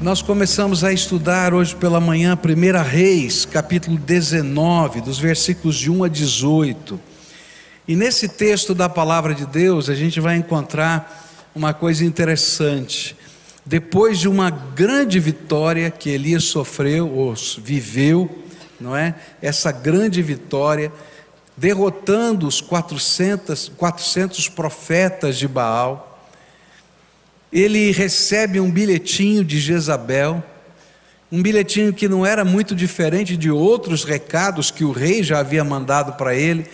Nós começamos a estudar hoje pela manhã 1 Reis, capítulo 19, dos versículos de 1 a 18. E nesse texto da palavra de Deus, a gente vai encontrar uma coisa interessante. Depois de uma grande vitória que Elias sofreu, ou viveu, não é? Essa grande vitória, derrotando os 400, 400 profetas de Baal, ele recebe um bilhetinho de Jezabel, um bilhetinho que não era muito diferente de outros recados que o rei já havia mandado para ele,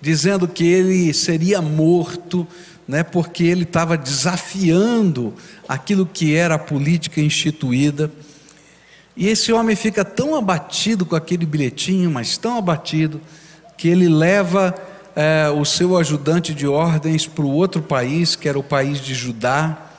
dizendo que ele seria morto, né, porque ele estava desafiando aquilo que era a política instituída. E esse homem fica tão abatido com aquele bilhetinho, mas tão abatido, que ele leva é, o seu ajudante de ordens para o outro país, que era o país de Judá,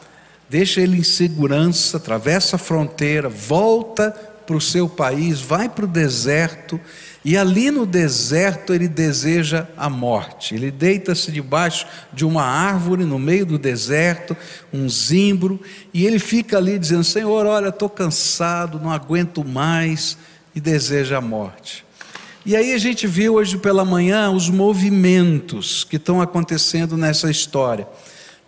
deixa ele em segurança, atravessa a fronteira, volta para o seu país, vai para o deserto, e ali no deserto ele deseja a morte. Ele deita-se debaixo de uma árvore no meio do deserto, um zimbro, e ele fica ali dizendo: Senhor, olha, estou cansado, não aguento mais, e deseja a morte. E aí a gente viu hoje pela manhã os movimentos que estão acontecendo nessa história.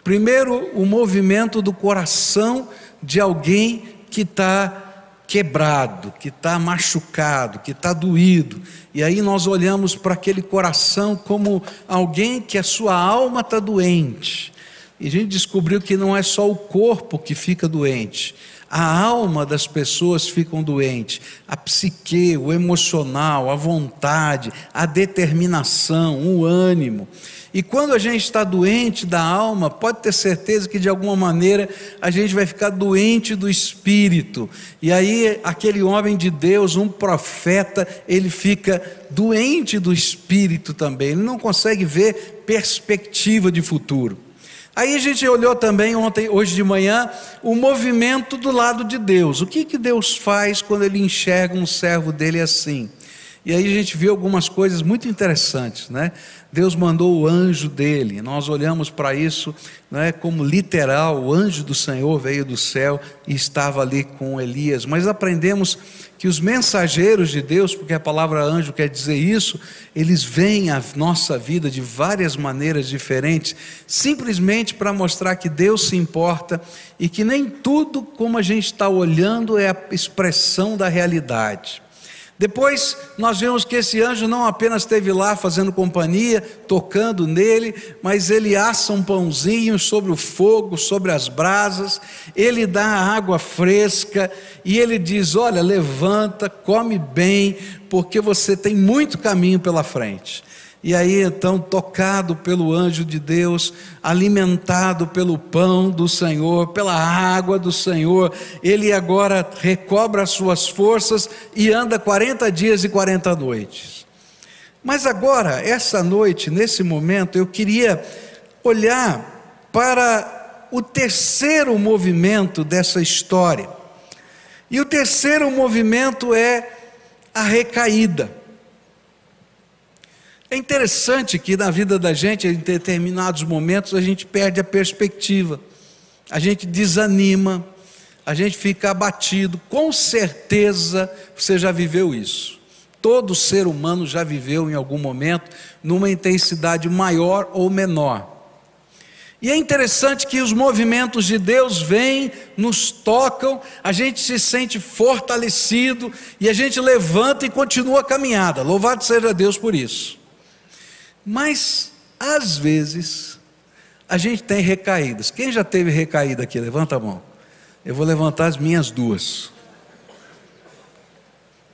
Primeiro, o movimento do coração de alguém que está quebrado, que está machucado, que está doído. E aí nós olhamos para aquele coração como alguém que a sua alma está doente. E a gente descobriu que não é só o corpo que fica doente, a alma das pessoas ficam doentes, a psique, o emocional, a vontade, a determinação, o ânimo. E quando a gente está doente da alma, pode ter certeza que de alguma maneira a gente vai ficar doente do espírito. E aí, aquele homem de Deus, um profeta, ele fica doente do espírito também, ele não consegue ver perspectiva de futuro. Aí a gente olhou também ontem, hoje de manhã, o movimento do lado de Deus. O que, que Deus faz quando ele enxerga um servo dele assim? E aí a gente viu algumas coisas muito interessantes, né? Deus mandou o anjo dele, nós olhamos para isso né, como literal, o anjo do Senhor veio do céu e estava ali com Elias, mas aprendemos que os mensageiros de Deus, porque a palavra anjo quer dizer isso, eles vêm à nossa vida de várias maneiras diferentes, simplesmente para mostrar que Deus se importa e que nem tudo como a gente está olhando é a expressão da realidade. Depois nós vemos que esse anjo não apenas esteve lá fazendo companhia, tocando nele, mas ele assa um pãozinho sobre o fogo, sobre as brasas, ele dá água fresca e ele diz: Olha, levanta, come bem, porque você tem muito caminho pela frente. E aí então, tocado pelo anjo de Deus, alimentado pelo pão do Senhor, pela água do Senhor, ele agora recobra as suas forças e anda 40 dias e 40 noites. Mas agora, essa noite, nesse momento, eu queria olhar para o terceiro movimento dessa história. E o terceiro movimento é a recaída. É interessante que na vida da gente, em determinados momentos, a gente perde a perspectiva, a gente desanima, a gente fica abatido. Com certeza você já viveu isso. Todo ser humano já viveu em algum momento, numa intensidade maior ou menor. E é interessante que os movimentos de Deus vêm, nos tocam, a gente se sente fortalecido e a gente levanta e continua a caminhada. Louvado seja Deus por isso. Mas, às vezes, a gente tem recaídas. Quem já teve recaída aqui? Levanta a mão. Eu vou levantar as minhas duas.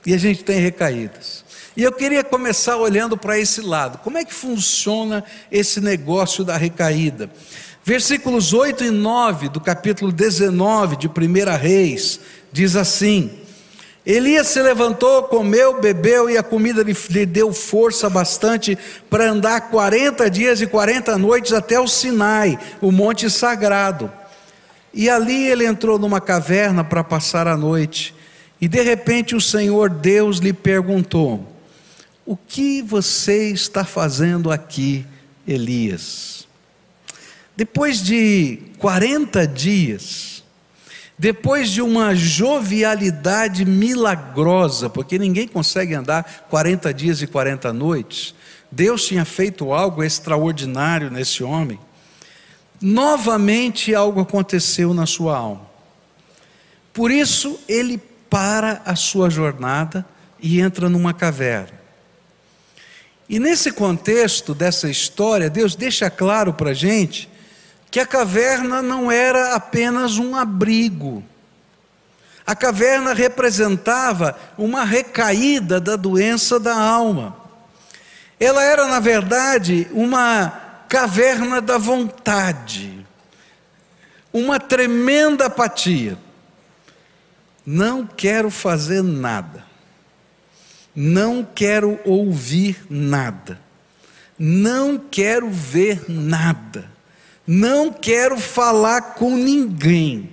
E a gente tem recaídas. E eu queria começar olhando para esse lado. Como é que funciona esse negócio da recaída? Versículos 8 e 9 do capítulo 19 de 1 Reis diz assim: Elias se levantou, comeu, bebeu e a comida lhe deu força bastante para andar 40 dias e 40 noites até o Sinai, o monte sagrado. E ali ele entrou numa caverna para passar a noite. E de repente o Senhor Deus lhe perguntou: O que você está fazendo aqui, Elias? Depois de 40 dias, depois de uma jovialidade milagrosa, porque ninguém consegue andar 40 dias e 40 noites, Deus tinha feito algo extraordinário nesse homem. Novamente algo aconteceu na sua alma. Por isso ele para a sua jornada e entra numa caverna. E nesse contexto dessa história, Deus deixa claro para a gente que a caverna não era apenas um abrigo. A caverna representava uma recaída da doença da alma. Ela era, na verdade, uma caverna da vontade, uma tremenda apatia. Não quero fazer nada, não quero ouvir nada, não quero ver nada. Não quero falar com ninguém.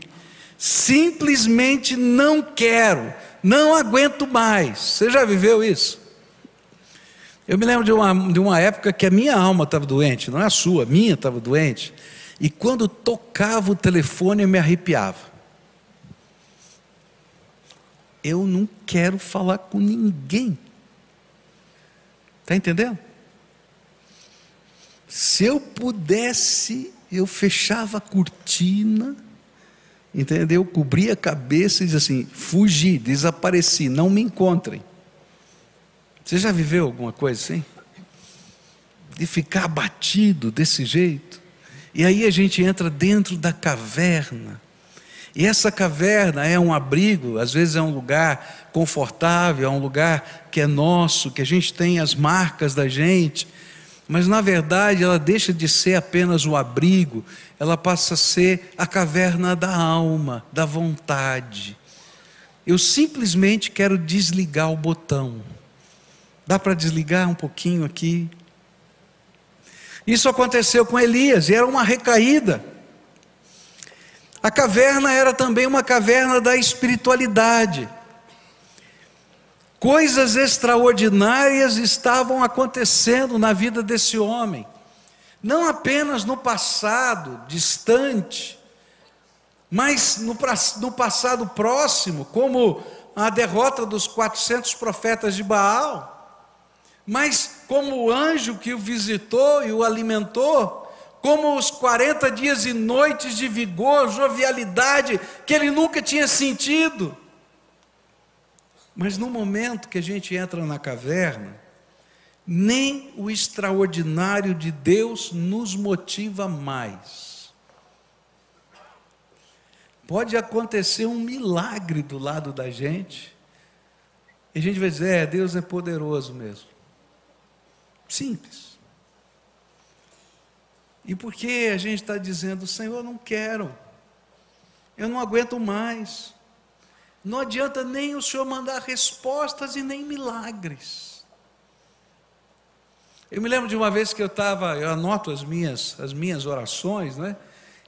Simplesmente não quero. Não aguento mais. Você já viveu isso? Eu me lembro de uma, de uma época que a minha alma estava doente, não é a sua, a minha estava doente. E quando tocava o telefone eu me arrepiava. Eu não quero falar com ninguém. Está entendendo? Se eu pudesse eu fechava a cortina, entendeu? Cobria a cabeça e dizia assim: fugi, desapareci, não me encontrem. Você já viveu alguma coisa assim? De ficar abatido desse jeito? E aí a gente entra dentro da caverna. E essa caverna é um abrigo, às vezes é um lugar confortável, é um lugar que é nosso, que a gente tem as marcas da gente mas na verdade ela deixa de ser apenas o abrigo, ela passa a ser a caverna da alma, da vontade. Eu simplesmente quero desligar o botão. Dá para desligar um pouquinho aqui? Isso aconteceu com Elias, e era uma recaída. A caverna era também uma caverna da espiritualidade. Coisas extraordinárias estavam acontecendo na vida desse homem, não apenas no passado distante, mas no, no passado próximo, como a derrota dos 400 profetas de Baal, mas como o anjo que o visitou e o alimentou, como os 40 dias e noites de vigor, jovialidade que ele nunca tinha sentido. Mas no momento que a gente entra na caverna, nem o extraordinário de Deus nos motiva mais. Pode acontecer um milagre do lado da gente, e a gente vai dizer: é, Deus é poderoso mesmo. Simples. E por que a gente está dizendo, Senhor, eu não quero, eu não aguento mais. Não adianta nem o Senhor mandar respostas e nem milagres. Eu me lembro de uma vez que eu estava, eu anoto as minhas, as minhas orações, né?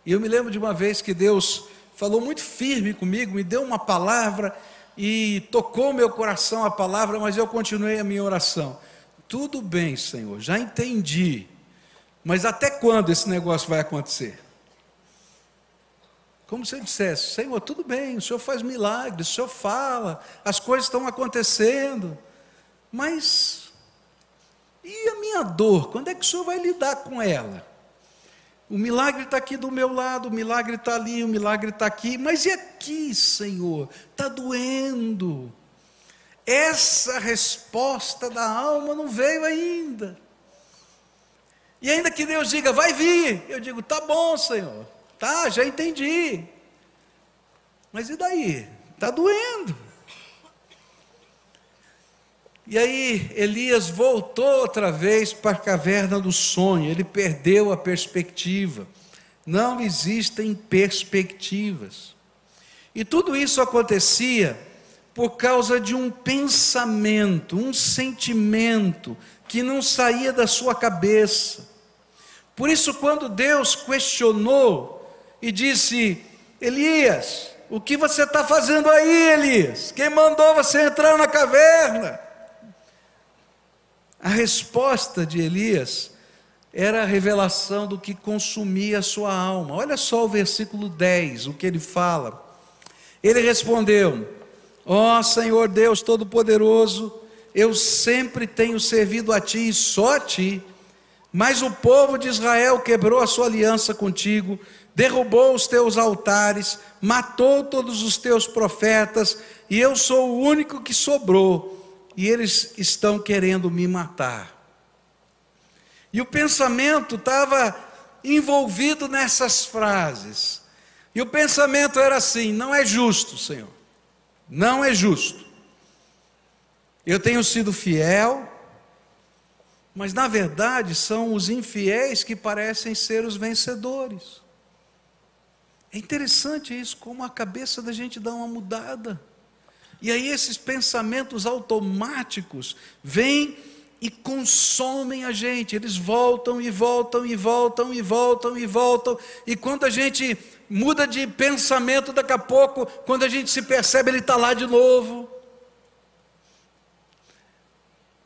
E eu me lembro de uma vez que Deus falou muito firme comigo, me deu uma palavra e tocou meu coração a palavra, mas eu continuei a minha oração. Tudo bem, Senhor, já entendi. Mas até quando esse negócio vai acontecer? Como se eu dissesse: Senhor, tudo bem, o Senhor faz milagres, o Senhor fala, as coisas estão acontecendo, mas e a minha dor? Quando é que o Senhor vai lidar com ela? O milagre está aqui do meu lado, o milagre está ali, o milagre está aqui, mas e aqui, Senhor? Está doendo. Essa resposta da alma não veio ainda. E ainda que Deus diga, vai vir, eu digo, tá bom, Senhor. Tá, já entendi. Mas e daí? Está doendo. E aí Elias voltou outra vez para a caverna do sonho, ele perdeu a perspectiva. Não existem perspectivas. E tudo isso acontecia por causa de um pensamento, um sentimento que não saía da sua cabeça. Por isso, quando Deus questionou e disse: Elias, o que você está fazendo aí, Elias? Quem mandou você entrar na caverna? A resposta de Elias era a revelação do que consumia a sua alma. Olha só o versículo 10, o que ele fala. Ele respondeu: Ó oh, Senhor Deus Todo-Poderoso, eu sempre tenho servido a ti e só a ti, mas o povo de Israel quebrou a sua aliança contigo, derrubou os teus altares, matou todos os teus profetas, e eu sou o único que sobrou, e eles estão querendo me matar. E o pensamento estava envolvido nessas frases. E o pensamento era assim: não é justo, Senhor, não é justo. Eu tenho sido fiel, mas na verdade são os infiéis que parecem ser os vencedores. É interessante isso, como a cabeça da gente dá uma mudada. E aí esses pensamentos automáticos vêm e consomem a gente. Eles voltam e voltam e voltam e voltam e voltam. E quando a gente muda de pensamento, daqui a pouco, quando a gente se percebe, ele está lá de novo.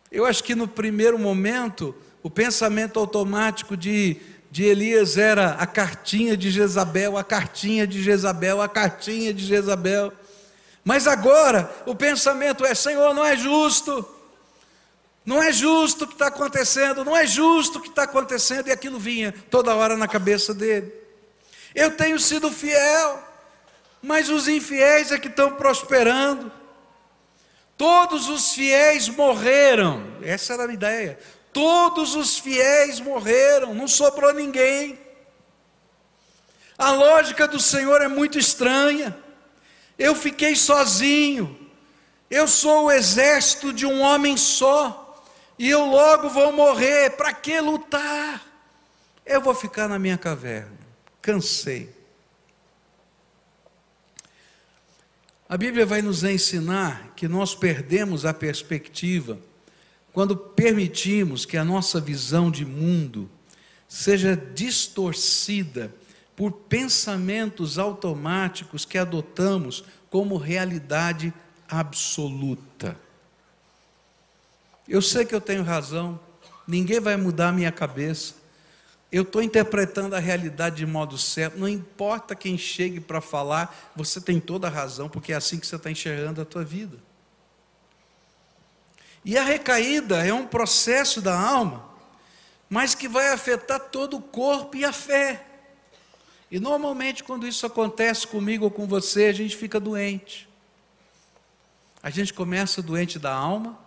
Eu acho que no primeiro momento, o pensamento automático de, de Elias era a cartinha de Jezabel, a cartinha de Jezabel, a cartinha de Jezabel. Mas agora o pensamento é: Senhor, não é justo. Não é justo o que está acontecendo, não é justo o que está acontecendo, e aquilo vinha toda hora na cabeça dele. Eu tenho sido fiel, mas os infiéis é que estão prosperando. Todos os fiéis morreram, essa era a ideia. Todos os fiéis morreram, não sobrou ninguém. A lógica do Senhor é muito estranha. Eu fiquei sozinho, eu sou o exército de um homem só e eu logo vou morrer, para que lutar? Eu vou ficar na minha caverna, cansei. A Bíblia vai nos ensinar que nós perdemos a perspectiva quando permitimos que a nossa visão de mundo seja distorcida por pensamentos automáticos que adotamos como realidade absoluta. Eu sei que eu tenho razão, ninguém vai mudar a minha cabeça. Eu estou interpretando a realidade de modo certo, não importa quem chegue para falar, você tem toda a razão, porque é assim que você está enxergando a tua vida. E a recaída é um processo da alma, mas que vai afetar todo o corpo e a fé. E normalmente, quando isso acontece comigo ou com você, a gente fica doente. A gente começa doente da alma,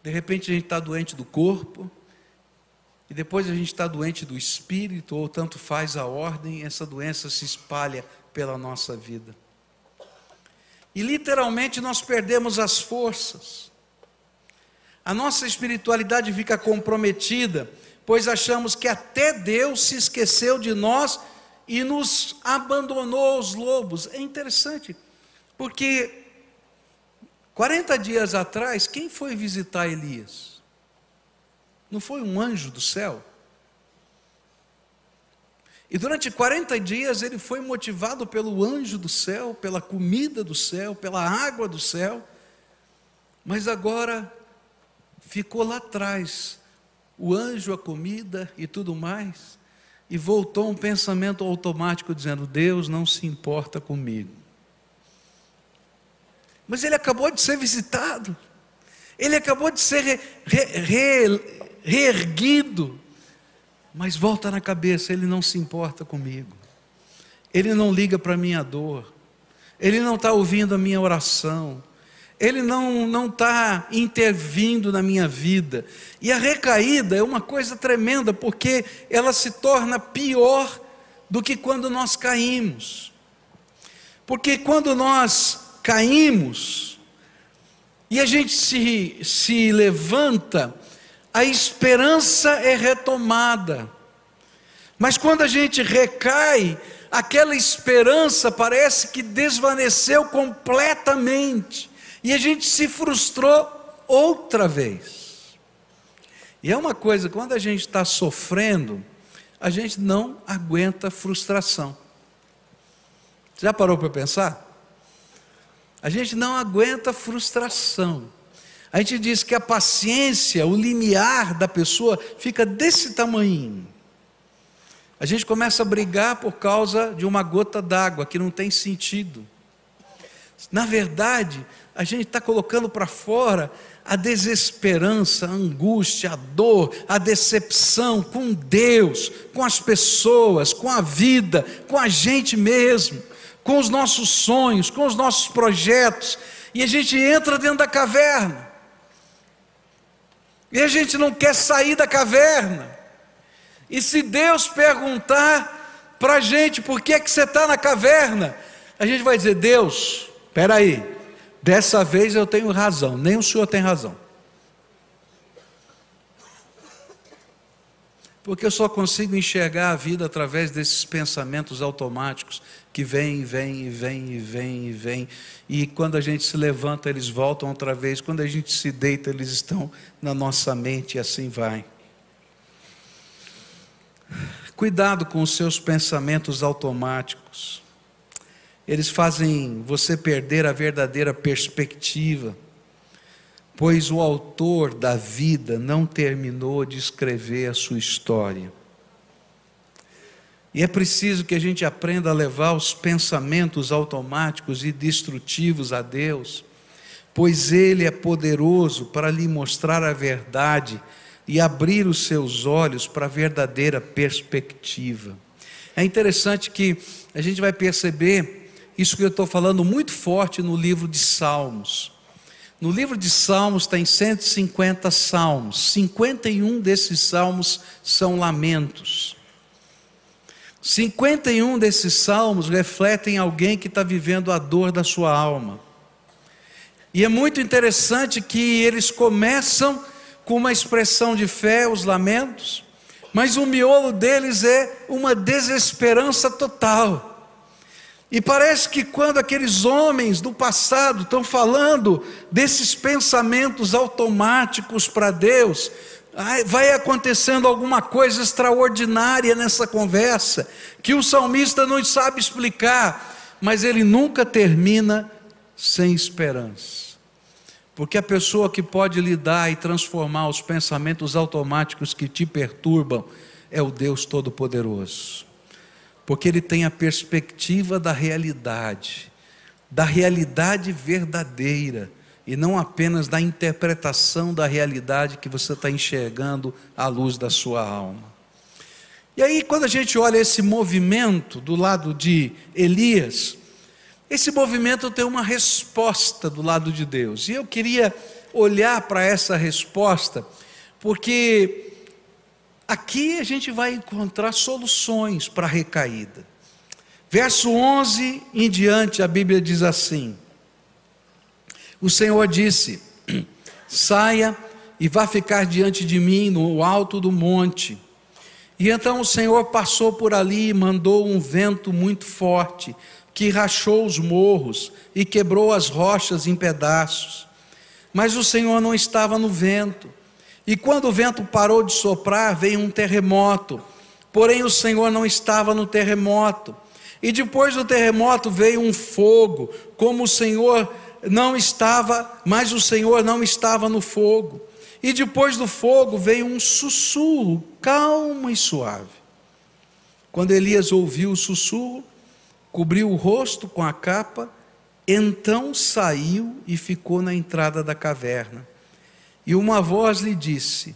de repente a gente está doente do corpo, e depois a gente está doente do espírito, ou tanto faz a ordem, essa doença se espalha pela nossa vida. E literalmente nós perdemos as forças. A nossa espiritualidade fica comprometida, pois achamos que até Deus se esqueceu de nós e nos abandonou aos lobos. É interessante, porque 40 dias atrás, quem foi visitar Elias? Não foi um anjo do céu? E durante 40 dias ele foi motivado pelo anjo do céu, pela comida do céu, pela água do céu, mas agora ficou lá atrás o anjo, a comida e tudo mais, e voltou um pensamento automático dizendo: Deus não se importa comigo. Mas ele acabou de ser visitado, ele acabou de ser re, re, reerguido. Mas volta na cabeça, ele não se importa comigo, ele não liga para a minha dor, ele não está ouvindo a minha oração, ele não está intervindo na minha vida. E a recaída é uma coisa tremenda, porque ela se torna pior do que quando nós caímos. Porque quando nós caímos e a gente se, se levanta, a esperança é retomada. Mas quando a gente recai, aquela esperança parece que desvaneceu completamente e a gente se frustrou outra vez. E é uma coisa, quando a gente está sofrendo, a gente não aguenta frustração. Já parou para pensar? A gente não aguenta frustração. A gente diz que a paciência, o limiar da pessoa fica desse tamanho. A gente começa a brigar por causa de uma gota d'água que não tem sentido. Na verdade, a gente está colocando para fora a desesperança, a angústia, a dor, a decepção com Deus, com as pessoas, com a vida, com a gente mesmo, com os nossos sonhos, com os nossos projetos, e a gente entra dentro da caverna. E a gente não quer sair da caverna. E se Deus perguntar para a gente por que é que você está na caverna, a gente vai dizer: Deus, espera aí, dessa vez eu tenho razão, nem o senhor tem razão. Porque eu só consigo enxergar a vida através desses pensamentos automáticos que vêm, vêm, vêm, vêm, vêm. E quando a gente se levanta, eles voltam outra vez. Quando a gente se deita, eles estão na nossa mente e assim vai. Cuidado com os seus pensamentos automáticos. Eles fazem você perder a verdadeira perspectiva, pois o autor da vida não terminou de escrever a sua história. E é preciso que a gente aprenda a levar os pensamentos automáticos e destrutivos a Deus, pois Ele é poderoso para lhe mostrar a verdade e abrir os seus olhos para a verdadeira perspectiva. É interessante que a gente vai perceber isso que eu estou falando muito forte no livro de Salmos. No livro de Salmos tem 150 salmos, 51 desses salmos são lamentos. 51 desses salmos refletem alguém que está vivendo a dor da sua alma. E é muito interessante que eles começam com uma expressão de fé, os lamentos, mas o miolo deles é uma desesperança total. E parece que quando aqueles homens do passado estão falando desses pensamentos automáticos para Deus, vai acontecendo alguma coisa extraordinária nessa conversa, que o salmista não sabe explicar, mas ele nunca termina sem esperança. Porque a pessoa que pode lidar e transformar os pensamentos automáticos que te perturbam é o Deus Todo-Poderoso. Porque Ele tem a perspectiva da realidade, da realidade verdadeira, e não apenas da interpretação da realidade que você está enxergando à luz da sua alma. E aí, quando a gente olha esse movimento do lado de Elias, esse movimento tem uma resposta do lado de Deus. E eu queria olhar para essa resposta, porque aqui a gente vai encontrar soluções para a recaída. Verso 11 em diante, a Bíblia diz assim: O Senhor disse: Saia e vá ficar diante de mim no alto do monte. E então o Senhor passou por ali e mandou um vento muito forte que rachou os morros e quebrou as rochas em pedaços. Mas o Senhor não estava no vento. E quando o vento parou de soprar, veio um terremoto. Porém, o Senhor não estava no terremoto. E depois do terremoto veio um fogo, como o Senhor não estava, mas o Senhor não estava no fogo. E depois do fogo veio um sussurro, calmo e suave. Quando Elias ouviu o sussurro, cobriu o rosto com a capa, então saiu e ficou na entrada da caverna. E uma voz lhe disse: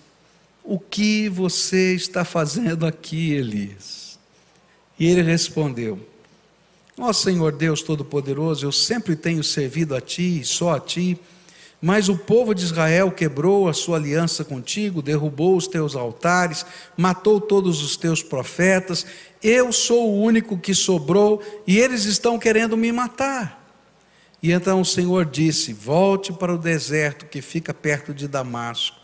O que você está fazendo aqui, Elias? E ele respondeu: Ó Senhor Deus Todo-Poderoso, eu sempre tenho servido a ti, só a ti. Mas o povo de Israel quebrou a sua aliança contigo, derrubou os teus altares, matou todos os teus profetas. Eu sou o único que sobrou e eles estão querendo me matar. E então o Senhor disse: Volte para o deserto que fica perto de Damasco.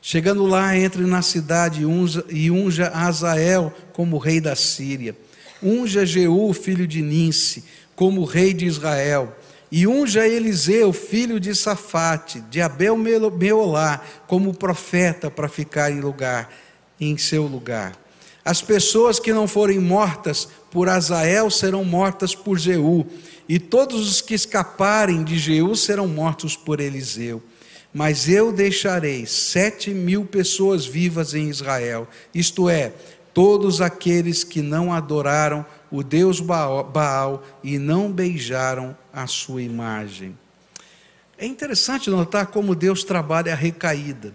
Chegando lá, entre na cidade e unja Azael como rei da Síria. Unja Jeú, filho de Ninse, como rei de Israel e unja Eliseu, filho de Safate, de Abel Meolá, como profeta para ficar em lugar, em seu lugar. As pessoas que não forem mortas por Azael serão mortas por Jeú, e todos os que escaparem de Jeú serão mortos por Eliseu. Mas eu deixarei sete mil pessoas vivas em Israel, isto é, todos aqueles que não adoraram o deus Baal, e não beijaram a sua imagem. É interessante notar como Deus trabalha a recaída.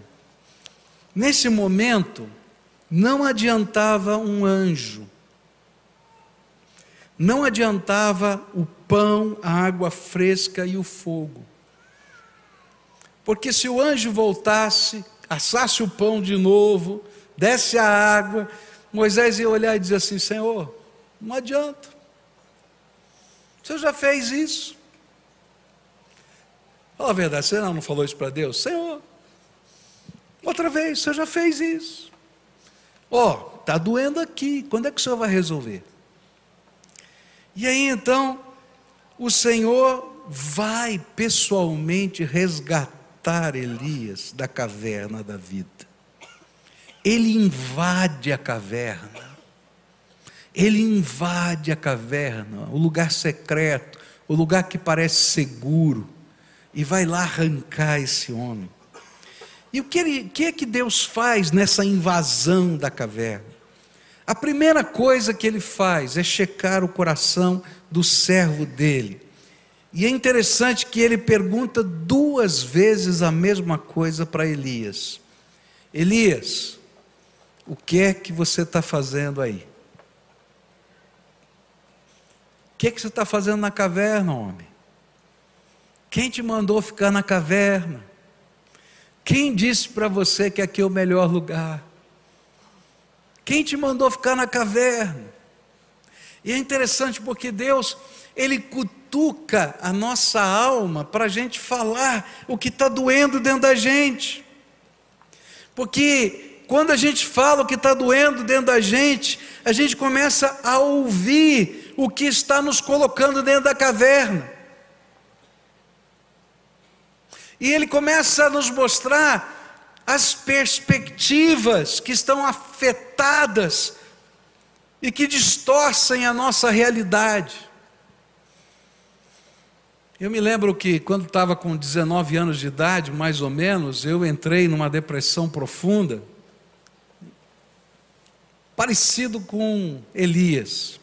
Nesse momento, não adiantava um anjo, não adiantava o pão, a água fresca e o fogo. Porque se o anjo voltasse, assasse o pão de novo, desse a água, Moisés ia olhar e dizer assim: Senhor, não adianta. O senhor já fez isso. Fala a verdade, você não falou isso para Deus? Senhor, outra vez, o senhor já fez isso. Ó, oh, está doendo aqui, quando é que o senhor vai resolver? E aí então, o Senhor vai pessoalmente resgatar Elias da caverna da vida. Ele invade a caverna. Ele invade a caverna, o lugar secreto, o lugar que parece seguro, e vai lá arrancar esse homem. E o que, ele, que é que Deus faz nessa invasão da caverna? A primeira coisa que ele faz é checar o coração do servo dele. E é interessante que ele pergunta duas vezes a mesma coisa para Elias: Elias, o que é que você está fazendo aí? O que é que você está fazendo na caverna, homem? Quem te mandou ficar na caverna? Quem disse para você que aqui é o melhor lugar? Quem te mandou ficar na caverna? E é interessante porque Deus, Ele cutuca a nossa alma para a gente falar o que está doendo dentro da gente. Porque quando a gente fala o que está doendo dentro da gente, a gente começa a ouvir o que está nos colocando dentro da caverna. E ele começa a nos mostrar as perspectivas que estão afetadas e que distorcem a nossa realidade. Eu me lembro que quando estava com 19 anos de idade, mais ou menos, eu entrei numa depressão profunda, parecido com Elias.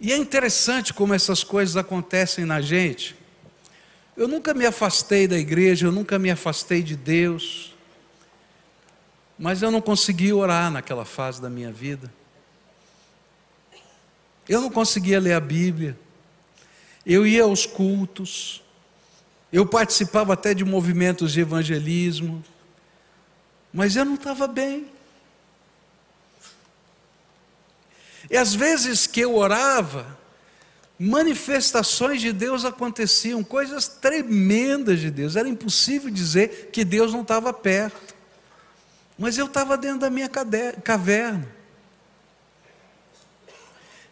E é interessante como essas coisas acontecem na gente. Eu nunca me afastei da igreja, eu nunca me afastei de Deus, mas eu não consegui orar naquela fase da minha vida. Eu não conseguia ler a Bíblia. Eu ia aos cultos. Eu participava até de movimentos de evangelismo. Mas eu não estava bem. E às vezes que eu orava, manifestações de Deus aconteciam, coisas tremendas de Deus. Era impossível dizer que Deus não estava perto. Mas eu estava dentro da minha caverna.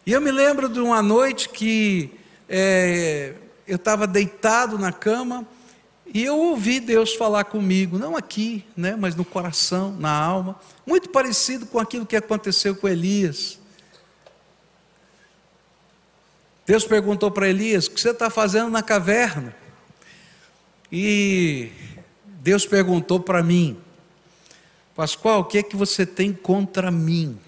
E eu me lembro de uma noite que é, eu estava deitado na cama e eu ouvi Deus falar comigo, não aqui, né, mas no coração, na alma, muito parecido com aquilo que aconteceu com Elias. Deus perguntou para Elias: O que você está fazendo na caverna? E Deus perguntou para mim: Pascoal, o que é que você tem contra mim?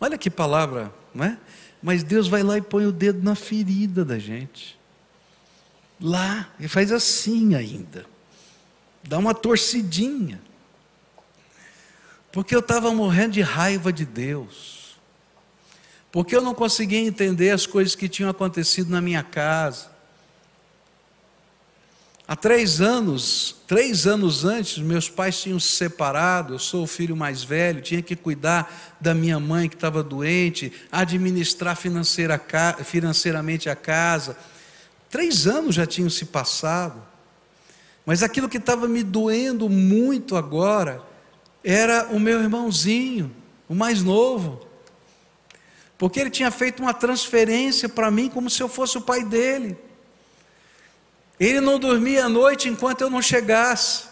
Olha que palavra, não é? Mas Deus vai lá e põe o dedo na ferida da gente. Lá, e faz assim ainda. Dá uma torcidinha. Porque eu estava morrendo de raiva de Deus porque eu não conseguia entender as coisas que tinham acontecido na minha casa. Há três anos, três anos antes, meus pais tinham se separado, eu sou o filho mais velho, tinha que cuidar da minha mãe que estava doente, administrar financeira, financeiramente a casa. Três anos já tinham se passado, mas aquilo que estava me doendo muito agora era o meu irmãozinho, o mais novo porque ele tinha feito uma transferência para mim como se eu fosse o pai dele. Ele não dormia à noite enquanto eu não chegasse.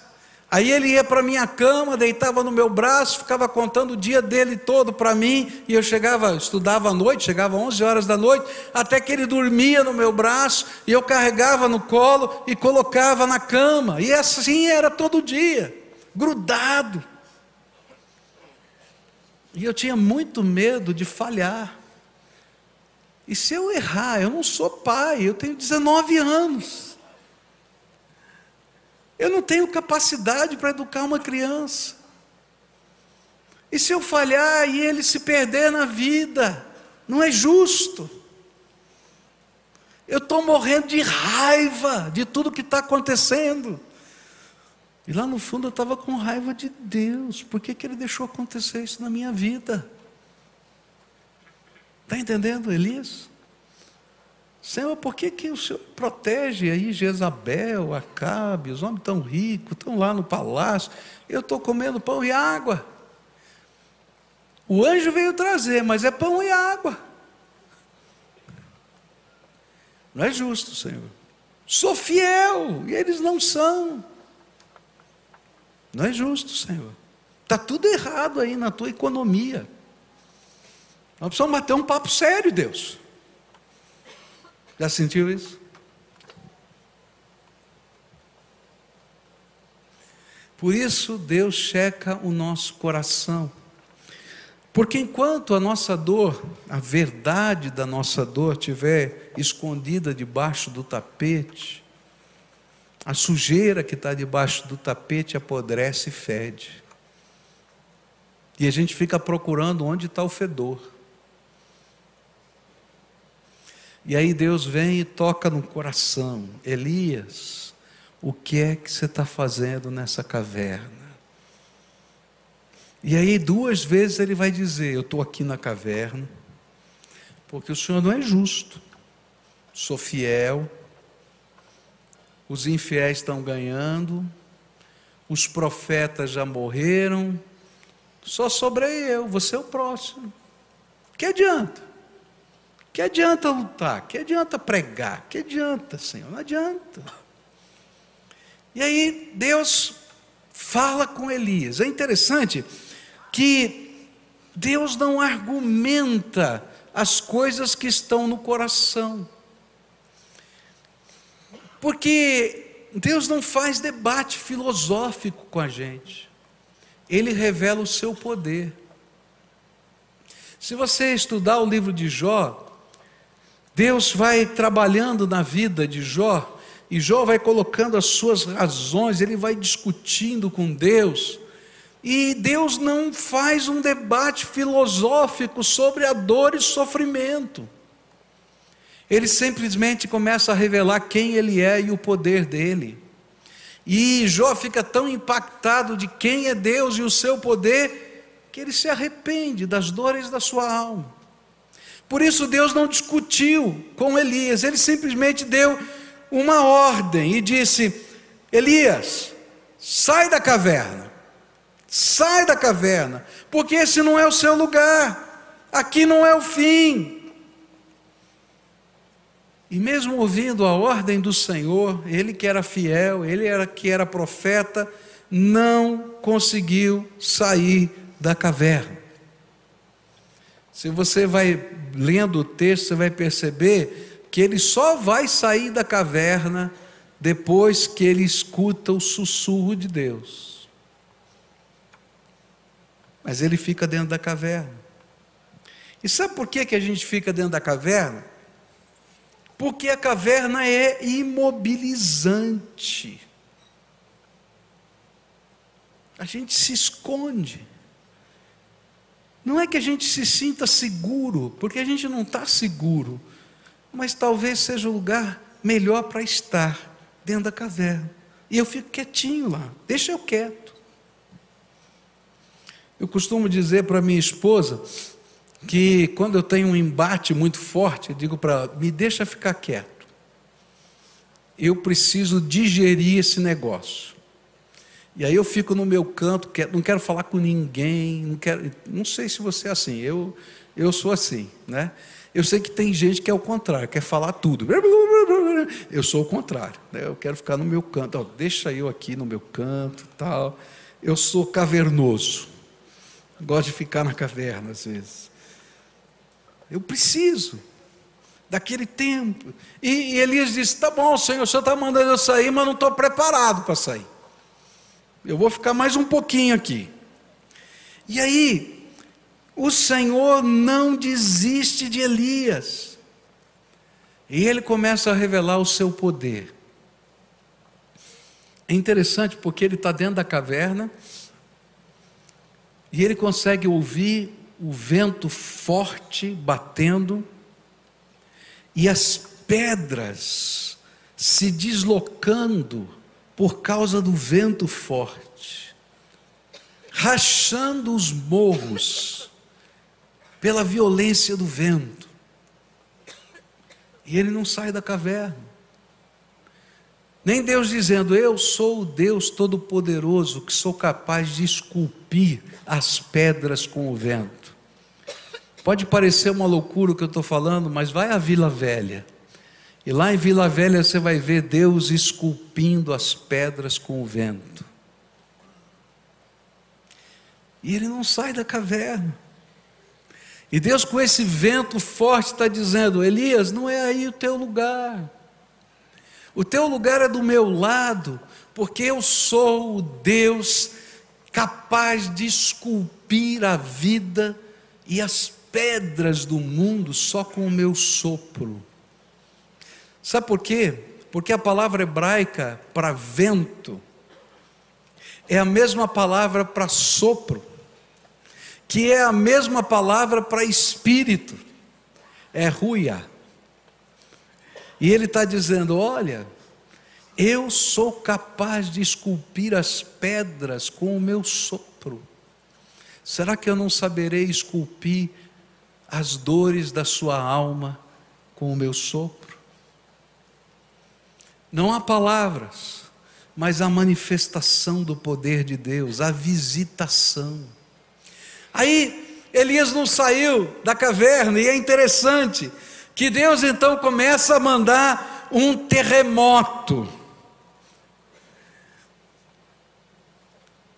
Aí ele ia para minha cama, deitava no meu braço, ficava contando o dia dele todo para mim, e eu chegava, estudava à noite, chegava às 11 horas da noite, até que ele dormia no meu braço, e eu carregava no colo e colocava na cama. E assim era todo dia, grudado. E eu tinha muito medo de falhar. E se eu errar, eu não sou pai, eu tenho 19 anos. Eu não tenho capacidade para educar uma criança. E se eu falhar e ele se perder na vida, não é justo. Eu estou morrendo de raiva de tudo que está acontecendo. E lá no fundo eu estava com raiva de Deus. Por que, que Ele deixou acontecer isso na minha vida? Está entendendo, Elias? Senhor, por que, que o Senhor protege aí Jezabel, Acabe, os homens tão ricos, estão lá no palácio, eu estou comendo pão e água. O anjo veio trazer, mas é pão e água. Não é justo, Senhor. Sou fiel e eles não são. Não é justo, Senhor. Está tudo errado aí na tua economia. Nós precisamos bater um papo sério, Deus. Já sentiu isso? Por isso, Deus checa o nosso coração. Porque enquanto a nossa dor, a verdade da nossa dor, estiver escondida debaixo do tapete, a sujeira que está debaixo do tapete apodrece e fede. E a gente fica procurando onde está o fedor. E aí Deus vem e toca no coração: Elias, o que é que você está fazendo nessa caverna? E aí duas vezes ele vai dizer: Eu estou aqui na caverna, porque o Senhor não é justo, sou fiel, os infiéis estão ganhando, os profetas já morreram, só sobrei eu, você é o próximo. Que adianta? Que adianta lutar? Que adianta pregar? Que adianta, Senhor? Não adianta. E aí Deus fala com Elias. É interessante que Deus não argumenta as coisas que estão no coração. Porque Deus não faz debate filosófico com a gente. Ele revela o seu poder. Se você estudar o livro de Jó, Deus vai trabalhando na vida de Jó, e Jó vai colocando as suas razões, ele vai discutindo com Deus, e Deus não faz um debate filosófico sobre a dor e sofrimento. Ele simplesmente começa a revelar quem ele é e o poder dele. E Jó fica tão impactado de quem é Deus e o seu poder, que ele se arrepende das dores da sua alma. Por isso Deus não discutiu com Elias, ele simplesmente deu uma ordem e disse: Elias, sai da caverna, sai da caverna, porque esse não é o seu lugar, aqui não é o fim. E mesmo ouvindo a ordem do Senhor, ele que era fiel, ele era que era profeta, não conseguiu sair da caverna. Se você vai lendo o texto, você vai perceber que ele só vai sair da caverna depois que ele escuta o sussurro de Deus. Mas ele fica dentro da caverna. E sabe por que, que a gente fica dentro da caverna? Porque a caverna é imobilizante. A gente se esconde. Não é que a gente se sinta seguro, porque a gente não está seguro, mas talvez seja o lugar melhor para estar dentro da caverna. E eu fico quietinho lá, deixa eu quieto. Eu costumo dizer para minha esposa que quando eu tenho um embate muito forte, eu digo para ela: me deixa ficar quieto. Eu preciso digerir esse negócio. E aí eu fico no meu canto, não quero falar com ninguém, não quero, não sei se você é assim, eu, eu sou assim, né? Eu sei que tem gente que é o contrário, quer falar tudo. Eu sou o contrário, né? eu quero ficar no meu canto, deixa eu aqui no meu canto, tal. Eu sou cavernoso, gosto de ficar na caverna às vezes. Eu preciso daquele tempo. E, e Elias disse: Tá bom, Senhor, o Senhor está mandando eu sair, mas não estou preparado para sair. Eu vou ficar mais um pouquinho aqui. E aí, o Senhor não desiste de Elias. E ele começa a revelar o seu poder. É interessante porque ele está dentro da caverna e ele consegue ouvir o vento forte batendo e as pedras se deslocando por causa do vento forte, rachando os morros pela violência do vento. E ele não sai da caverna. Nem Deus dizendo, Eu sou o Deus Todo-Poderoso que sou capaz de esculpir as pedras com o vento. Pode parecer uma loucura o que eu estou falando, mas vai à Vila Velha. E lá em Vila Velha você vai ver Deus esculpindo as pedras com o vento. E ele não sai da caverna. E Deus, com esse vento forte, está dizendo: Elias, não é aí o teu lugar. O teu lugar é do meu lado, porque eu sou o Deus capaz de esculpir a vida e as pedras do mundo só com o meu sopro. Sabe por quê? Porque a palavra hebraica para vento é a mesma palavra para sopro, que é a mesma palavra para espírito, é ruia. E ele está dizendo: olha, eu sou capaz de esculpir as pedras com o meu sopro. Será que eu não saberei esculpir as dores da sua alma com o meu sopro? Não há palavras, mas a manifestação do poder de Deus, a visitação. Aí Elias não saiu da caverna, e é interessante que Deus então começa a mandar um terremoto.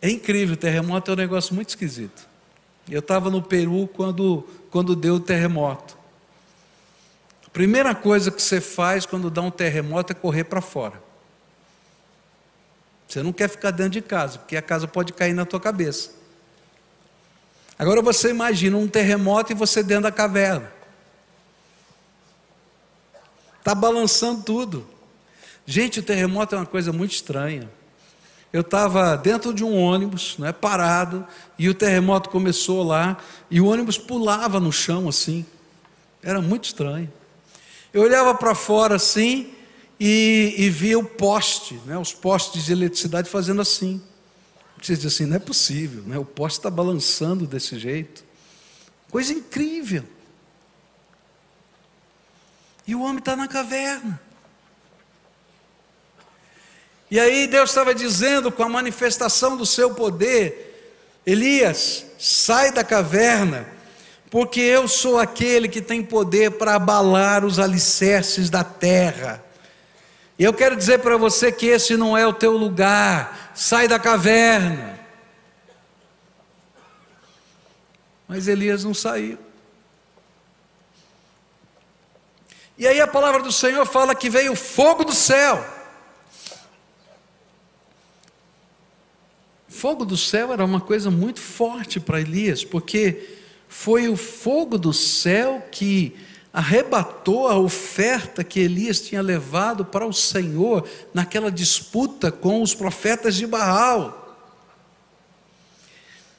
É incrível, terremoto é um negócio muito esquisito. Eu estava no Peru quando quando deu o terremoto. A primeira coisa que você faz quando dá um terremoto é correr para fora. Você não quer ficar dentro de casa, porque a casa pode cair na tua cabeça. Agora você imagina um terremoto e você dentro da caverna. Está balançando tudo. Gente, o terremoto é uma coisa muito estranha. Eu estava dentro de um ônibus, né, parado, e o terremoto começou lá, e o ônibus pulava no chão assim. Era muito estranho. Eu olhava para fora assim e, e, via o poste, né, os postes de eletricidade fazendo assim. Você diz assim: não é possível, né, o poste está balançando desse jeito. Coisa incrível. E o homem está na caverna. E aí Deus estava dizendo com a manifestação do seu poder: Elias, sai da caverna, porque eu sou aquele que tem poder para abalar os alicerces da terra. E eu quero dizer para você que esse não é o teu lugar, sai da caverna. Mas Elias não saiu. E aí a palavra do Senhor fala que veio fogo do céu. fogo do céu era uma coisa muito forte para Elias, porque foi o fogo do céu que arrebatou a oferta que Elias tinha levado para o Senhor naquela disputa com os profetas de Baal.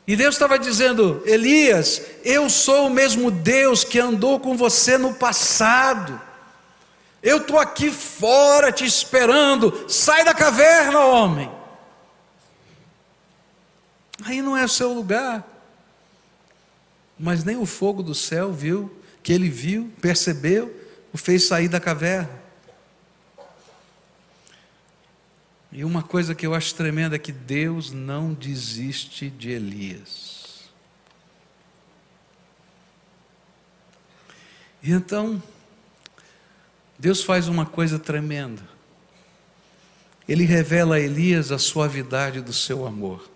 E Deus estava dizendo: Elias, eu sou o mesmo Deus que andou com você no passado. Eu estou aqui fora te esperando. Sai da caverna, homem. Aí não é o seu lugar. Mas nem o fogo do céu viu, que ele viu, percebeu, o fez sair da caverna. E uma coisa que eu acho tremenda é que Deus não desiste de Elias. E então, Deus faz uma coisa tremenda. Ele revela a Elias a suavidade do seu amor.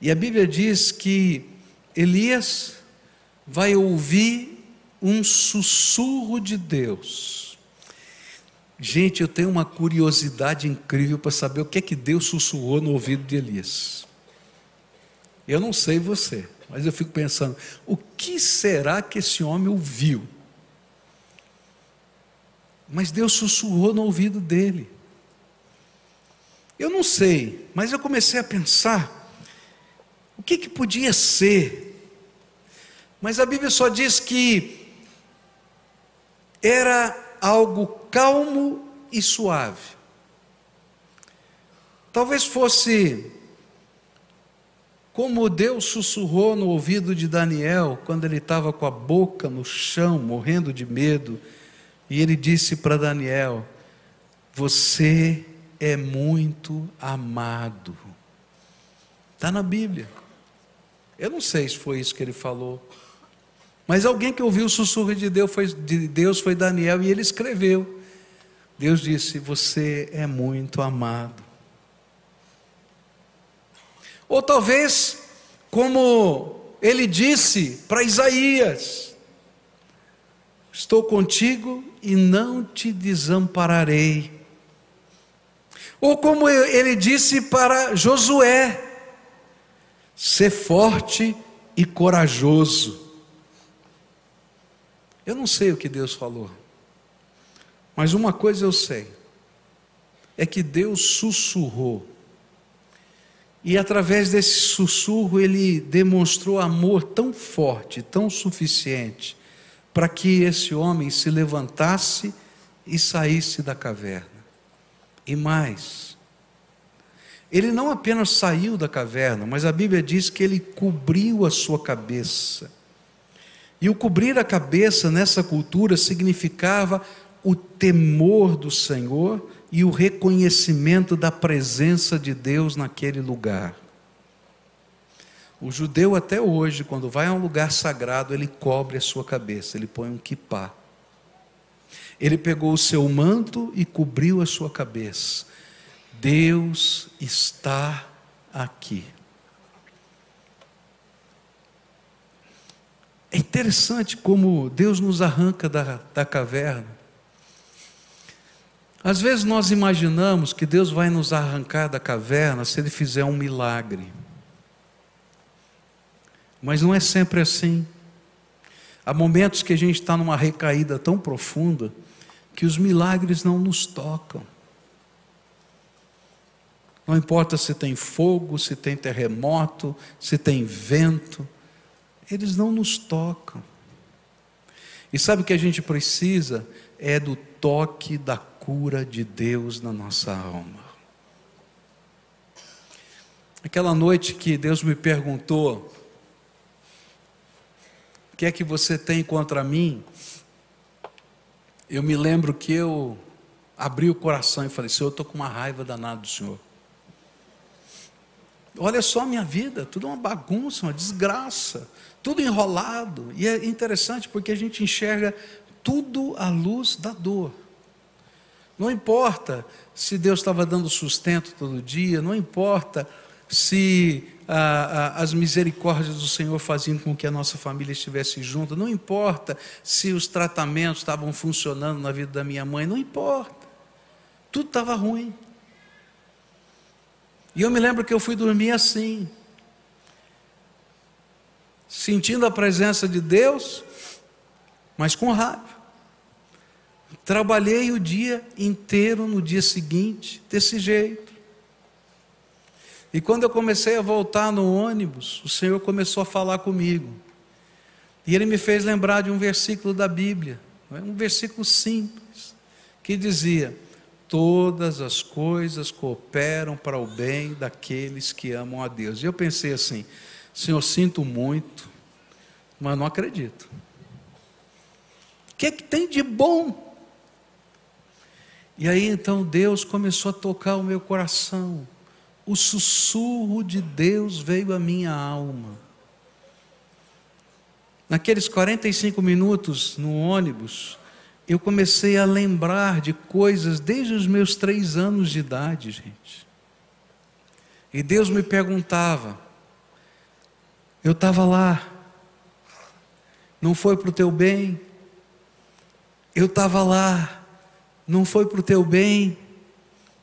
E a Bíblia diz que Elias vai ouvir um sussurro de Deus. Gente, eu tenho uma curiosidade incrível para saber o que é que Deus sussurrou no ouvido de Elias. Eu não sei você, mas eu fico pensando, o que será que esse homem ouviu? Mas Deus sussurrou no ouvido dele. Eu não sei, mas eu comecei a pensar que, que podia ser. Mas a Bíblia só diz que era algo calmo e suave. Talvez fosse como Deus sussurrou no ouvido de Daniel quando ele estava com a boca no chão, morrendo de medo, e ele disse para Daniel: Você é muito amado. Está na Bíblia. Eu não sei se foi isso que ele falou. Mas alguém que ouviu o sussurro de Deus foi, de Deus foi Daniel e ele escreveu. Deus disse: Você é muito amado. Ou talvez, como ele disse para Isaías: Estou contigo e não te desampararei. Ou como ele disse para Josué: ser forte e corajoso. Eu não sei o que Deus falou, mas uma coisa eu sei: é que Deus sussurrou. E através desse sussurro ele demonstrou amor tão forte, tão suficiente, para que esse homem se levantasse e saísse da caverna. E mais, ele não apenas saiu da caverna, mas a Bíblia diz que ele cobriu a sua cabeça. E o cobrir a cabeça nessa cultura significava o temor do Senhor e o reconhecimento da presença de Deus naquele lugar. O judeu até hoje, quando vai a um lugar sagrado, ele cobre a sua cabeça, ele põe um kippah. Ele pegou o seu manto e cobriu a sua cabeça. Deus está aqui. É interessante como Deus nos arranca da, da caverna. Às vezes nós imaginamos que Deus vai nos arrancar da caverna se Ele fizer um milagre. Mas não é sempre assim. Há momentos que a gente está numa recaída tão profunda que os milagres não nos tocam. Não importa se tem fogo, se tem terremoto, se tem vento, eles não nos tocam. E sabe o que a gente precisa? É do toque da cura de Deus na nossa alma. Aquela noite que Deus me perguntou: O que é que você tem contra mim? Eu me lembro que eu abri o coração e falei: Senhor, eu estou com uma raiva danada do Senhor. Olha só a minha vida, tudo uma bagunça, uma desgraça, tudo enrolado. E é interessante porque a gente enxerga tudo à luz da dor. Não importa se Deus estava dando sustento todo dia, não importa se as misericórdias do Senhor faziam com que a nossa família estivesse junta, não importa se os tratamentos estavam funcionando na vida da minha mãe, não importa, tudo estava ruim. E eu me lembro que eu fui dormir assim, sentindo a presença de Deus, mas com raiva. Trabalhei o dia inteiro no dia seguinte, desse jeito. E quando eu comecei a voltar no ônibus, o Senhor começou a falar comigo. E Ele me fez lembrar de um versículo da Bíblia, um versículo simples, que dizia: Todas as coisas cooperam para o bem daqueles que amam a Deus. E eu pensei assim: Senhor, sinto muito, mas não acredito. O que é que tem de bom? E aí então Deus começou a tocar o meu coração o sussurro de Deus veio à minha alma. Naqueles 45 minutos no ônibus, eu comecei a lembrar de coisas desde os meus três anos de idade, gente. E Deus me perguntava, eu estava lá, não foi para o teu bem? Eu estava lá, não foi para o teu bem?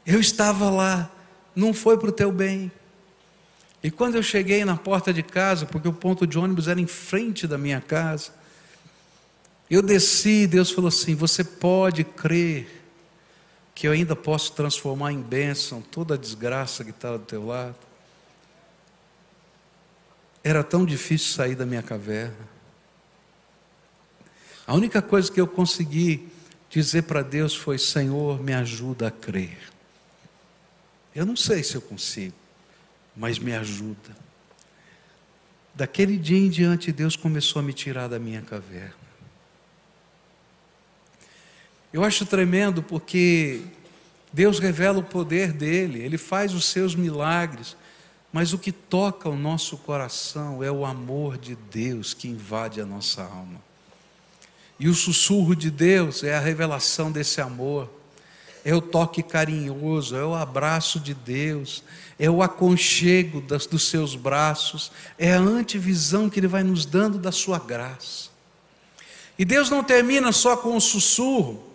Eu estava lá, não foi para o teu bem. E quando eu cheguei na porta de casa, porque o ponto de ônibus era em frente da minha casa, Eu desci, Deus falou assim: Você pode crer que eu ainda posso transformar em bênção toda a desgraça que está do teu lado? Era tão difícil sair da minha caverna. A única coisa que eu consegui dizer para Deus foi: Senhor, me ajuda a crer. Eu não sei se eu consigo, mas me ajuda. Daquele dia em diante, Deus começou a me tirar da minha caverna. Eu acho tremendo porque Deus revela o poder dele, ele faz os seus milagres, mas o que toca o nosso coração é o amor de Deus que invade a nossa alma. E o sussurro de Deus é a revelação desse amor, é o toque carinhoso, é o abraço de Deus, é o aconchego das, dos seus braços, é a antevisão que Ele vai nos dando da sua graça. E Deus não termina só com o sussurro,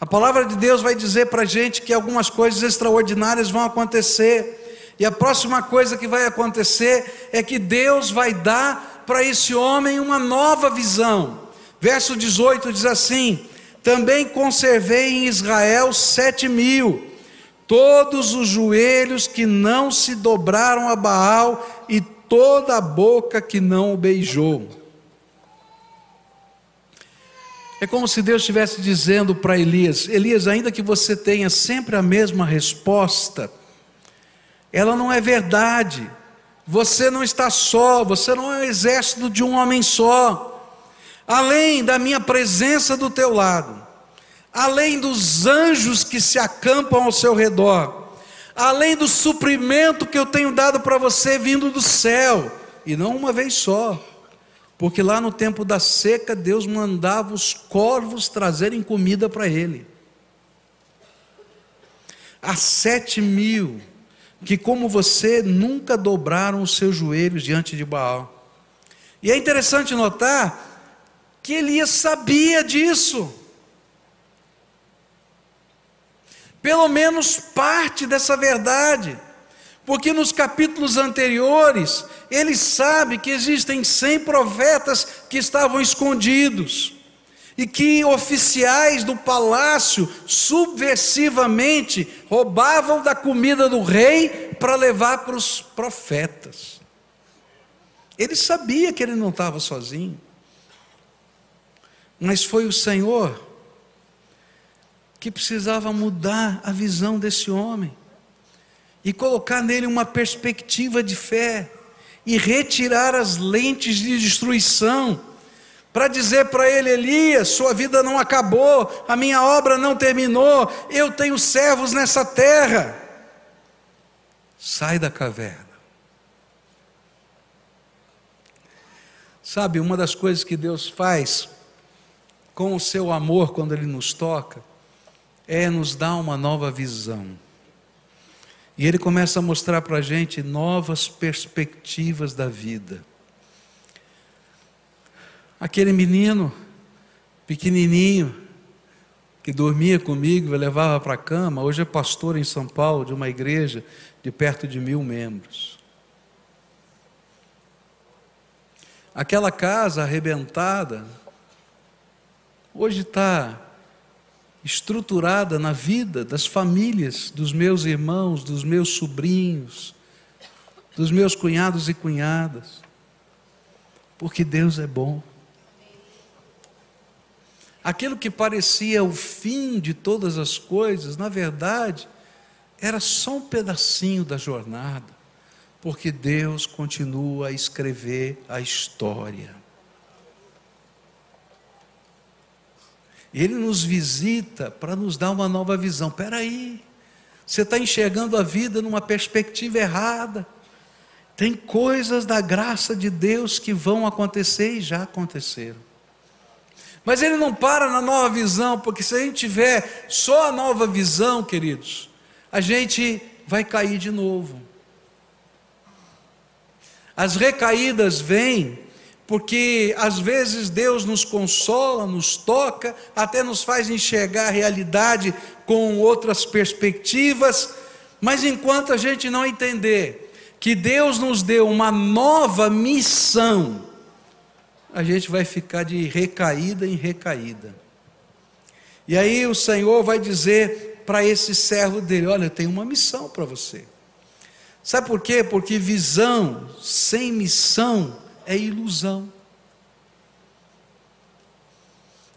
a palavra de Deus vai dizer para a gente que algumas coisas extraordinárias vão acontecer. E a próxima coisa que vai acontecer é que Deus vai dar para esse homem uma nova visão. Verso 18 diz assim: Também conservei em Israel sete mil, todos os joelhos que não se dobraram a Baal e toda a boca que não o beijou. É como se Deus estivesse dizendo para Elias: Elias, ainda que você tenha sempre a mesma resposta, ela não é verdade. Você não está só, você não é o exército de um homem só. Além da minha presença do teu lado, além dos anjos que se acampam ao seu redor, além do suprimento que eu tenho dado para você vindo do céu, e não uma vez só, porque lá no tempo da seca, Deus mandava os corvos trazerem comida para ele. Há sete mil que, como você, nunca dobraram os seus joelhos diante de Baal. E é interessante notar que Elias sabia disso. Pelo menos parte dessa verdade. Porque nos capítulos anteriores, ele sabe que existem cem profetas que estavam escondidos e que oficiais do palácio subversivamente roubavam da comida do rei para levar para os profetas. Ele sabia que ele não estava sozinho, mas foi o Senhor que precisava mudar a visão desse homem e colocar nele uma perspectiva de fé e retirar as lentes de destruição, para dizer para ele: Elias, sua vida não acabou, a minha obra não terminou, eu tenho servos nessa terra. Sai da caverna. Sabe, uma das coisas que Deus faz com o seu amor quando Ele nos toca, é nos dar uma nova visão. E ele começa a mostrar para a gente novas perspectivas da vida. Aquele menino, pequenininho, que dormia comigo levava para a cama, hoje é pastor em São Paulo, de uma igreja de perto de mil membros. Aquela casa arrebentada, hoje está estruturada na vida das famílias, dos meus irmãos, dos meus sobrinhos, dos meus cunhados e cunhadas, porque Deus é bom. Aquilo que parecia o fim de todas as coisas, na verdade, era só um pedacinho da jornada, porque Deus continua a escrever a história. Ele nos visita para nos dar uma nova visão. Espera aí, você está enxergando a vida numa perspectiva errada. Tem coisas da graça de Deus que vão acontecer e já aconteceram. Mas ele não para na nova visão, porque se a gente tiver só a nova visão, queridos, a gente vai cair de novo. As recaídas vêm porque às vezes Deus nos consola, nos toca, até nos faz enxergar a realidade com outras perspectivas, mas enquanto a gente não entender que Deus nos deu uma nova missão, a gente vai ficar de recaída em recaída. E aí o Senhor vai dizer para esse servo dele: Olha, eu tenho uma missão para você. Sabe por quê? Porque visão sem missão é ilusão.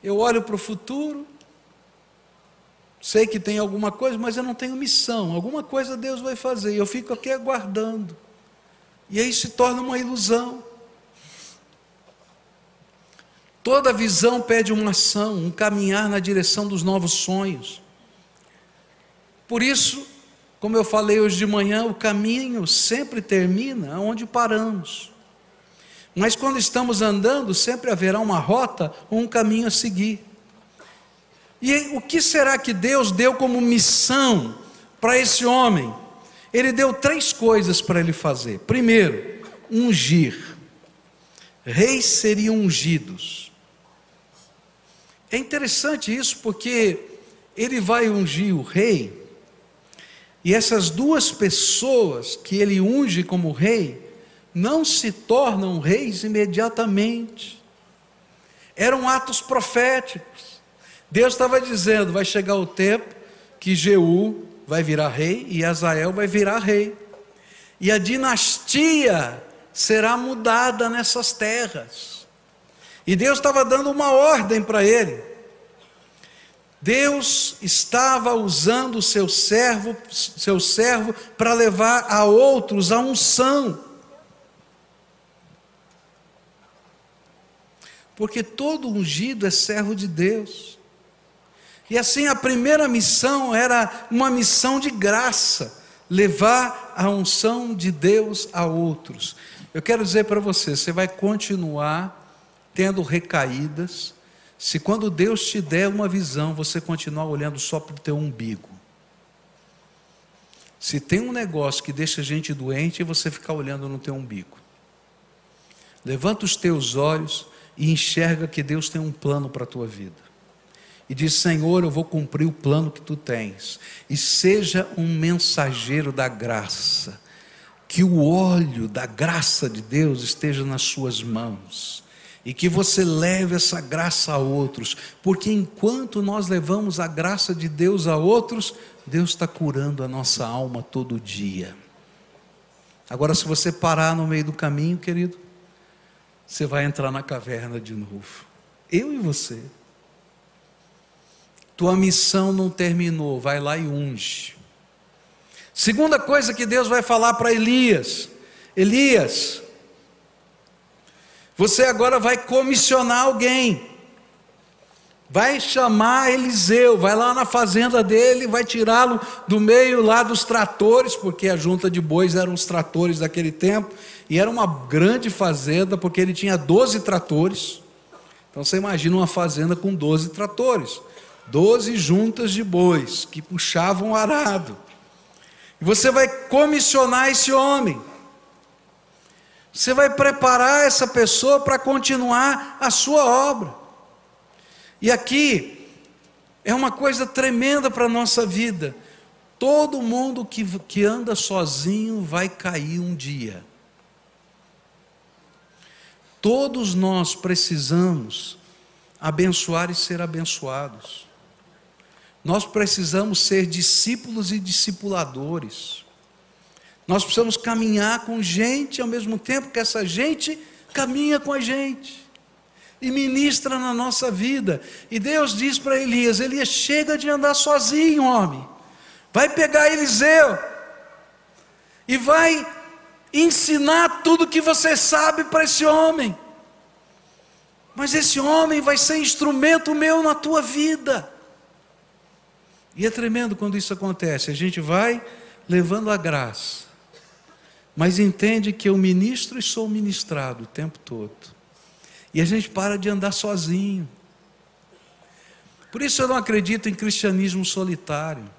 Eu olho para o futuro, sei que tem alguma coisa, mas eu não tenho missão. Alguma coisa Deus vai fazer. Eu fico aqui aguardando. E aí se torna uma ilusão. Toda visão pede uma ação, um caminhar na direção dos novos sonhos. Por isso, como eu falei hoje de manhã, o caminho sempre termina onde paramos. Mas quando estamos andando, sempre haverá uma rota ou um caminho a seguir. E o que será que Deus deu como missão para esse homem? Ele deu três coisas para ele fazer. Primeiro, ungir. Reis seriam ungidos. É interessante isso porque ele vai ungir o rei, e essas duas pessoas que ele unge como rei, não se tornam reis imediatamente. Eram atos proféticos. Deus estava dizendo: vai chegar o tempo que Jeú vai virar rei e Azael vai virar rei. E a dinastia será mudada nessas terras. E Deus estava dando uma ordem para ele. Deus estava usando o seu servo, seu servo para levar a outros a unção. Porque todo ungido é servo de Deus. E assim a primeira missão era uma missão de graça, levar a unção de Deus a outros. Eu quero dizer para você, você vai continuar tendo recaídas, se quando Deus te der uma visão, você continuar olhando só para o teu umbigo. Se tem um negócio que deixa a gente doente, você ficar olhando no teu umbigo. Levanta os teus olhos e enxerga que Deus tem um plano para a tua vida. E diz: Senhor, eu vou cumprir o plano que tu tens. E seja um mensageiro da graça. Que o óleo da graça de Deus esteja nas suas mãos. E que você leve essa graça a outros. Porque enquanto nós levamos a graça de Deus a outros, Deus está curando a nossa alma todo dia. Agora, se você parar no meio do caminho, querido, você vai entrar na caverna de novo. Eu e você. Tua missão não terminou, vai lá e unge. Segunda coisa que Deus vai falar para Elias: Elias, você agora vai comissionar alguém vai chamar Eliseu, vai lá na fazenda dele, vai tirá-lo do meio lá dos tratores, porque a junta de bois eram os tratores daquele tempo, e era uma grande fazenda, porque ele tinha 12 tratores. Então você imagina uma fazenda com 12 tratores, 12 juntas de bois que puxavam arado. E você vai comissionar esse homem. Você vai preparar essa pessoa para continuar a sua obra. E aqui é uma coisa tremenda para a nossa vida. Todo mundo que, que anda sozinho vai cair um dia. Todos nós precisamos abençoar e ser abençoados. Nós precisamos ser discípulos e discipuladores. Nós precisamos caminhar com gente ao mesmo tempo que essa gente caminha com a gente e ministra na nossa vida. E Deus diz para Elias: Elias, chega de andar sozinho, homem. Vai pegar Eliseu e vai ensinar tudo que você sabe para esse homem. Mas esse homem vai ser instrumento meu na tua vida. E é tremendo quando isso acontece. A gente vai levando a graça, mas entende que eu ministro e sou ministrado o tempo todo. E a gente para de andar sozinho. Por isso eu não acredito em cristianismo solitário.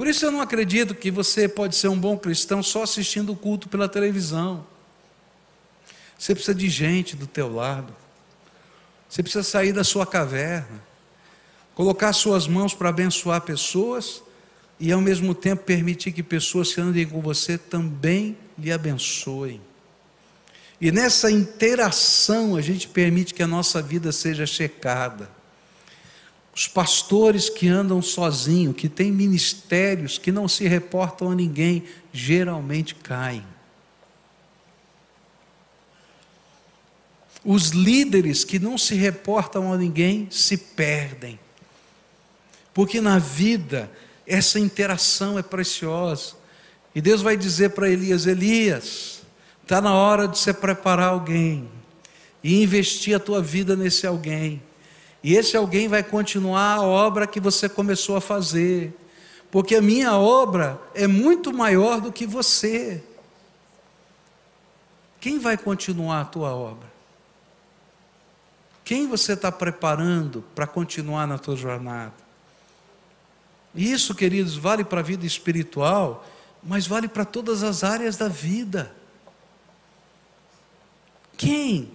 Por isso eu não acredito que você pode ser um bom cristão só assistindo o culto pela televisão. Você precisa de gente do teu lado. Você precisa sair da sua caverna, colocar suas mãos para abençoar pessoas e ao mesmo tempo permitir que pessoas que andem com você também lhe abençoem. E nessa interação a gente permite que a nossa vida seja checada. Os pastores que andam sozinhos, que têm ministérios que não se reportam a ninguém, geralmente caem. Os líderes que não se reportam a ninguém se perdem. Porque na vida essa interação é preciosa. E Deus vai dizer para Elias: Elias, está na hora de você preparar alguém e investir a tua vida nesse alguém. E esse alguém vai continuar a obra que você começou a fazer, porque a minha obra é muito maior do que você. Quem vai continuar a tua obra? Quem você está preparando para continuar na tua jornada? Isso, queridos, vale para a vida espiritual, mas vale para todas as áreas da vida. Quem?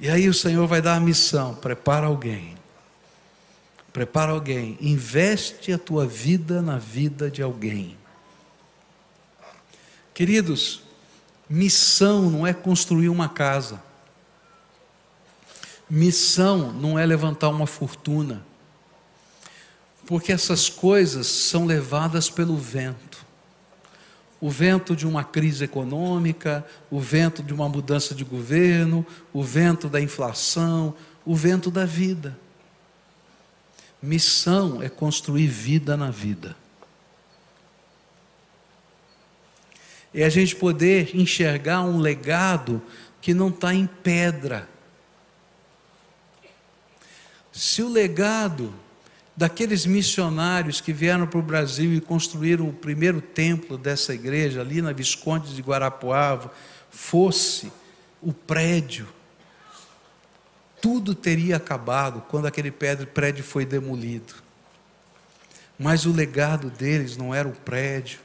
E aí o Senhor vai dar a missão: prepara alguém. Prepara alguém, investe a tua vida na vida de alguém. Queridos, missão não é construir uma casa. Missão não é levantar uma fortuna porque essas coisas são levadas pelo vento. O vento de uma crise econômica, o vento de uma mudança de governo, o vento da inflação, o vento da vida. Missão é construir vida na vida. É a gente poder enxergar um legado que não está em pedra. Se o legado daqueles missionários que vieram para o Brasil e construíram o primeiro templo dessa igreja, ali na Visconde de Guarapuava, fosse o prédio, tudo teria acabado quando aquele prédio foi demolido. Mas o legado deles não era o prédio,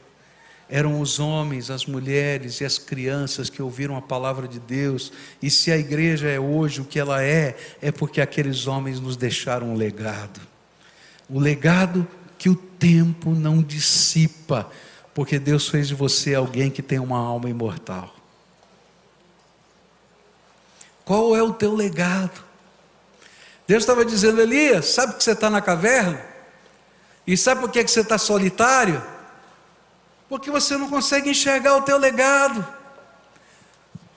eram os homens, as mulheres e as crianças que ouviram a palavra de Deus. E se a igreja é hoje o que ela é, é porque aqueles homens nos deixaram um legado o legado que o tempo não dissipa, porque Deus fez de você alguém que tem uma alma imortal. Qual é o teu legado? Deus estava dizendo, Elias, sabe que você está na caverna? E sabe por que você está solitário? Porque você não consegue enxergar o teu legado.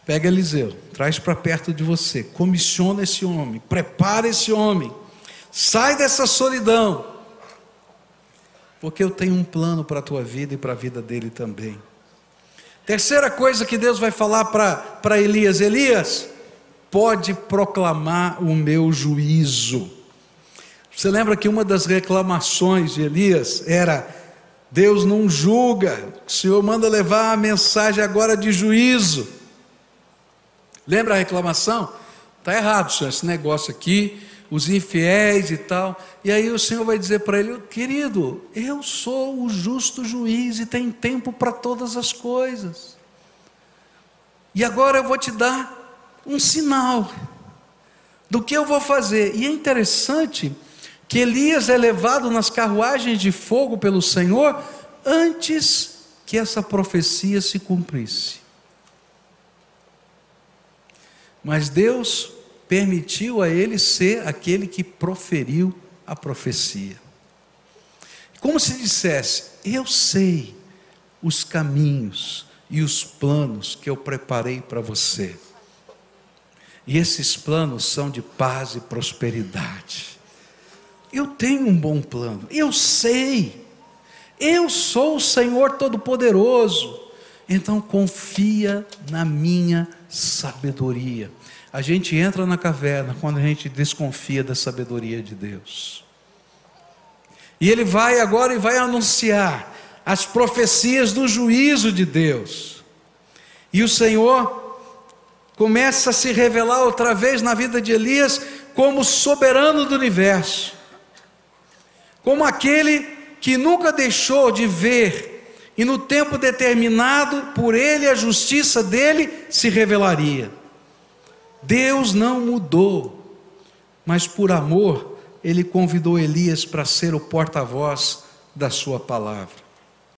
Pega Eliseu, traz para perto de você, comissiona esse homem, prepara esse homem Sai dessa solidão, porque eu tenho um plano para a tua vida e para a vida dele também. Terceira coisa que Deus vai falar para Elias: Elias, pode proclamar o meu juízo. Você lembra que uma das reclamações de Elias era: Deus não julga, o Senhor manda levar a mensagem agora de juízo. Lembra a reclamação? Está errado, senhor, esse negócio aqui os infiéis e tal. E aí o Senhor vai dizer para ele: querido, eu sou o justo juiz e tem tempo para todas as coisas. E agora eu vou te dar um sinal do que eu vou fazer. E é interessante que Elias é levado nas carruagens de fogo pelo Senhor antes que essa profecia se cumprisse. Mas Deus permitiu a ele ser aquele que proferiu a profecia. Como se dissesse: Eu sei os caminhos e os planos que eu preparei para você. E esses planos são de paz e prosperidade. Eu tenho um bom plano, eu sei. Eu sou o Senhor Todo-Poderoso. Então confia na minha sabedoria. A gente entra na caverna quando a gente desconfia da sabedoria de Deus. E ele vai agora e vai anunciar as profecias do juízo de Deus. E o Senhor começa a se revelar outra vez na vida de Elias como soberano do universo, como aquele que nunca deixou de ver e no tempo determinado por ele a justiça dele se revelaria. Deus não mudou, mas por amor, ele convidou Elias para ser o porta-voz da sua palavra.